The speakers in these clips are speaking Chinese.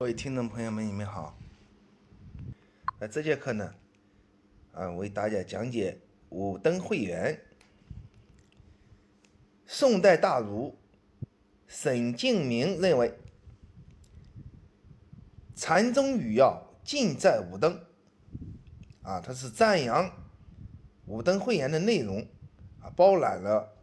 各位听众朋友们，你们好。那这节课呢，啊，为大家讲解五灯会元。宋代大儒沈敬明认为，禅宗语要尽在五灯。啊，他是赞扬五灯会元的内容，啊，包揽了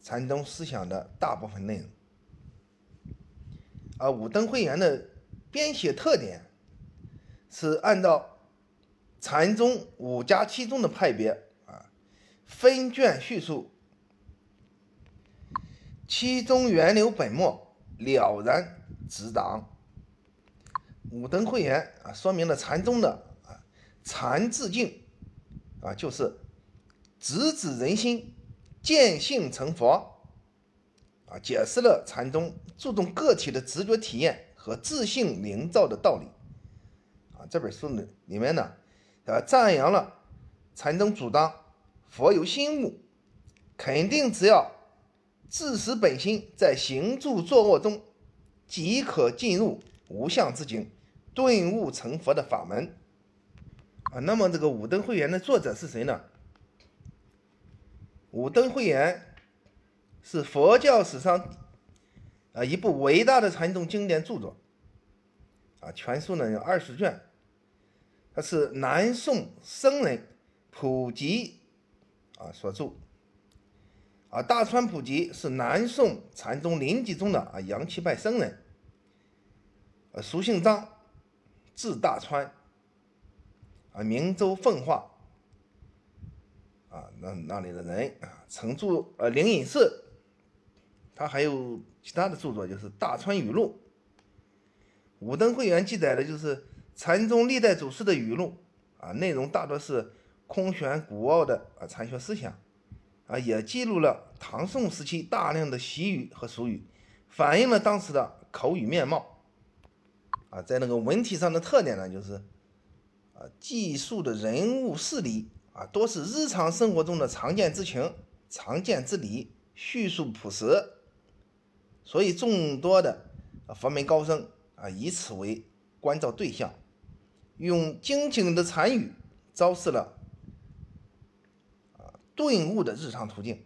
禅宗思想的大部分内容。啊，五灯会元的。编写特点是按照禅宗五家七宗的派别啊，分卷叙述，其中源流本末，了然指掌。五灯会元啊，说明了禅宗的啊禅自境啊，就是直指人心，见性成佛啊，解释了禅宗注重个体的直觉体验。和自信灵造的道理啊，这本书呢里面呢，呃，赞扬了禅宗主张佛有心物，肯定只要自识本心，在行住坐卧中即可进入无相之境，顿悟成佛的法门啊。那么这个五灯会元的作者是谁呢？五灯会元是佛教史上。啊，一部伟大的禅宗经典著作，啊，全书呢有二十卷，它是南宋僧人普吉啊所著，啊，大川普吉是南宋禅宗临济宗的啊杨岐派僧人，呃，俗姓张，字大川，啊，明州奉化，啊，那那里的人啊，曾住呃灵隐寺。他还有其他的著作，就是《大川语录》。五灯会元记载的就是禅宗历代祖师的语录啊，内容大多是空玄古奥的啊禅学思想啊，也记录了唐宋时期大量的习语和俗语，反映了当时的口语面貌啊。在那个文体上的特点呢，就是啊，记述的人物事理啊，多是日常生活中的常见之情、常见之理，叙述朴实。所以，众多的佛门高僧啊，以此为关照对象，用精警的禅语昭示了啊顿悟的日常途径。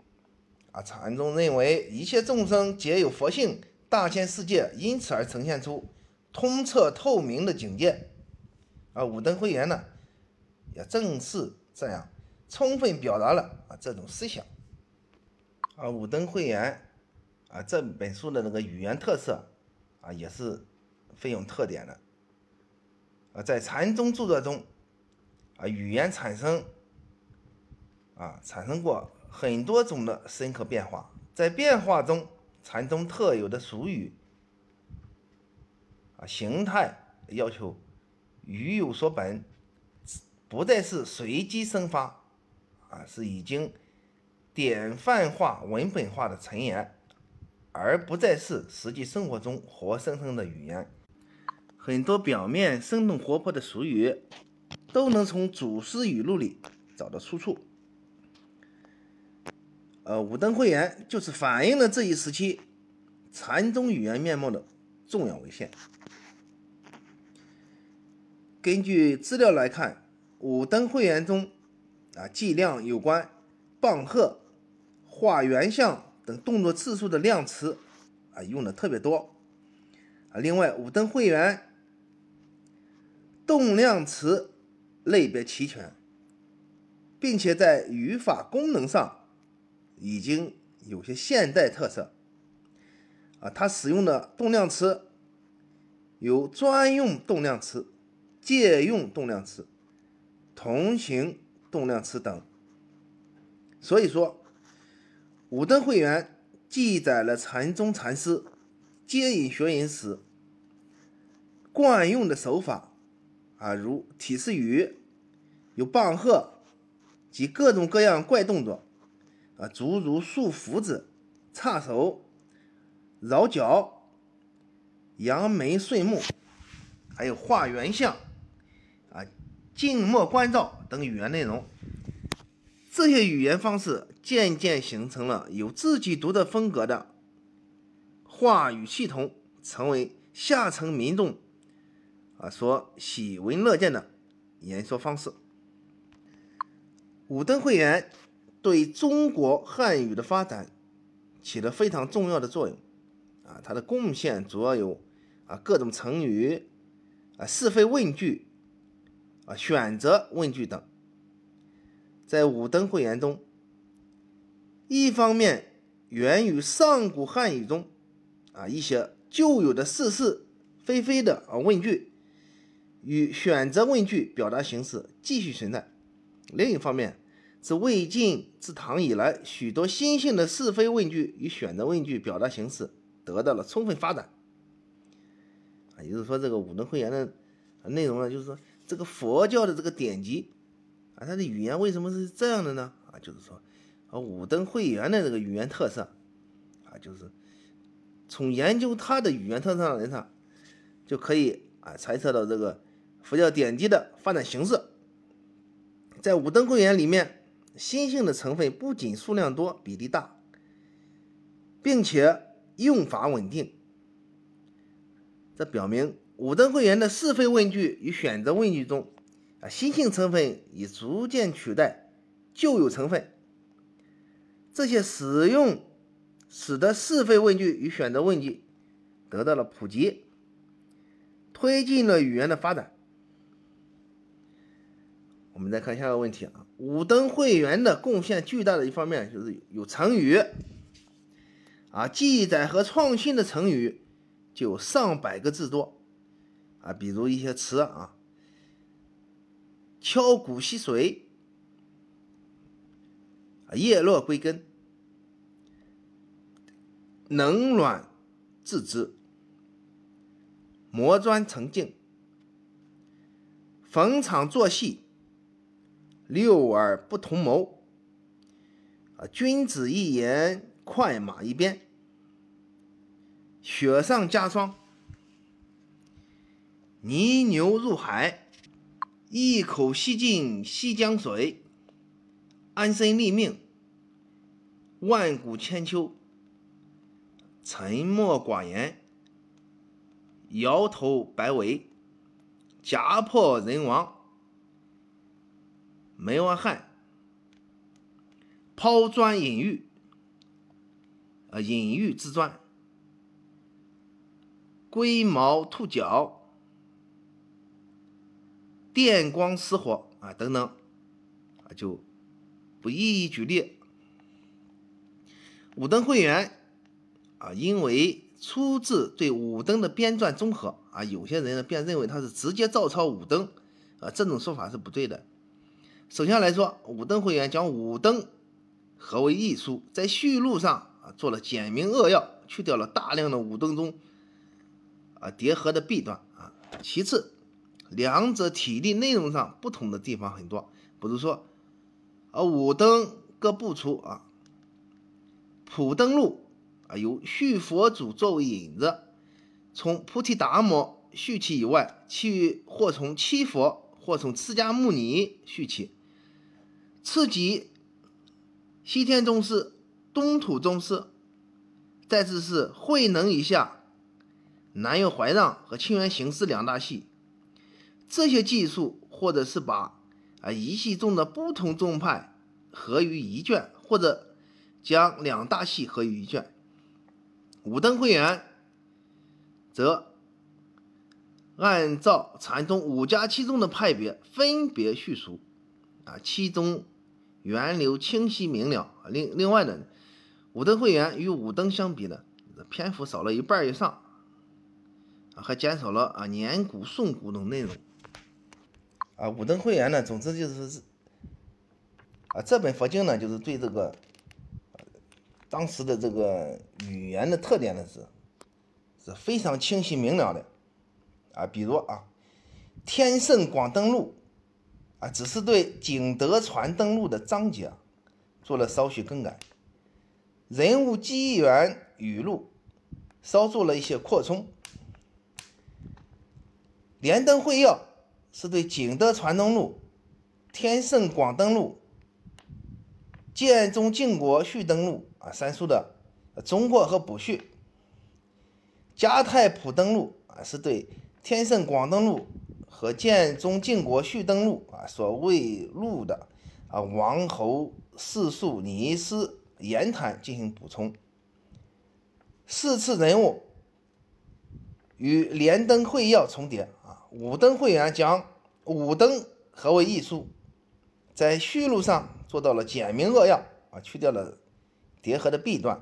啊，禅宗认为一切众生皆有佛性，大千世界因此而呈现出通彻透明的境界。啊，五灯会元呢，也正是这样，充分表达了啊这种思想。啊，五灯会元。啊，这本书的那个语言特色啊，也是费用特点的。啊，在禅宗著作中，啊，语言产生啊，产生过很多种的深刻变化。在变化中，禅宗特有的俗语啊，形态要求语有所本，不再是随机生发，啊，是已经典范化、文本化的陈言。而不再是实际生活中活生生的语言。很多表面生动活泼的俗语，都能从祖师语录里找到出处。呃，五灯会元就是反映了这一时期禅宗语言面貌的重要文献。根据资料来看，五灯会元中啊，计量有关棒喝、画圆相。等动作次数的量词啊用的特别多啊，另外五灯会元动量词类别齐全，并且在语法功能上已经有些现代特色啊，它使用的动量词有专用动量词、借用动量词、同行动量词等，所以说。五灯会元记载了禅宗禅师接引学员时惯用的手法啊，如体示语，有棒喝及各种各样怪动作啊，诸如竖斧子、叉手、绕脚、扬眉顺目，还有画圆相啊、静默关照等语言内容。这些语言方式渐渐形成了有自己独特风格的话语系统，成为下层民众啊所喜闻乐见的演说方式。五灯会员对中国汉语的发展起了非常重要的作用，啊，它的贡献主要有啊各种成语，啊是非问句，啊选择问句等。在五灯会员中，一方面源于上古汉语中啊一些旧有的是是非非的啊问句与选择问句表达形式继续存在，另一方面。自魏晋至唐以来，许多新兴的是非问句与选择问句表达形式得到了充分发展。也就是说，这个五灯会员的内容呢，就是说，这个佛教的这个典籍啊，它的语言为什么是这样的呢？啊，就是说，啊，五灯会员的这个语言特色啊，就是从研究它的语言特色上，就可以啊猜测到这个佛教典籍的发展形式。在五灯会员里面。新性的成分不仅数量多、比例大，并且用法稳定，这表明五灯会员的是非问句与选择问句中，啊，新性成分已逐渐取代旧有成分。这些使用使得是非问句与选择问句得到了普及，推进了语言的发展。我们再看下个问题啊，五灯会员的贡献巨大的一方面就是有成语。啊，记载和创新的成语就有上百个字多。啊，比如一些词啊，敲鼓吸水，叶落归根，冷暖自知，磨砖成镜，逢场作戏。六耳不同谋，啊，君子一言，快马一鞭，雪上加霜，泥牛入海，一口吸尽西江水，安身立命，万古千秋，沉默寡言，摇头摆尾，家破人亡。梅外汉，抛砖引玉，呃，引玉之砖，龟毛兔角，电光石火啊，等等，啊，就不一一举例。五灯会员啊，因为出自对五灯的编撰综合啊，有些人呢便认为他是直接照抄五灯，啊，这种说法是不对的。首先来说，五灯会员将五灯合为一书，在序录上啊做了简明扼要，去掉了大量的五灯中啊叠合的弊端啊。其次，两者体例内容上不同的地方很多，比如说啊五灯各部出啊，普灯录啊由续佛祖作为引子，从菩提达摩续起以外，其余或从七佛，或从释迦牟尼续起。次级西天宗师、东土宗师，再次是慧能以下南岳怀让和清源行师两大系。这些技术，或者是把啊一系中的不同宗派合于一卷，或者将两大系合于一卷。五灯会员则按照禅宗五家七宗的派别分别叙述啊，其中。源流清晰明了。另另外呢，五灯会员与五灯相比呢，篇幅少了一半以上，啊，还减少了啊年古宋古等内容。啊，五灯会员呢，总之就是是啊，这本佛经呢，就是对这个当时的这个语言的特点呢是是非常清晰明了的。啊，比如啊，《天圣广灯录》。啊，只是对景德传灯录的章节做了稍许更改，人物机缘语录稍做了一些扩充。莲灯会要是对景德传灯录、天圣广灯录、建中靖国续灯录啊三书的中括和补序。嘉泰普灯录啊是对天圣广登录和建中靖国续登录啊所未录的啊王侯四庶尼斯言谈进行补充。四次人物与连登会要重叠啊，五登会员将五登合为一书，在序录上做到了简明扼要啊，去掉了叠合的弊端。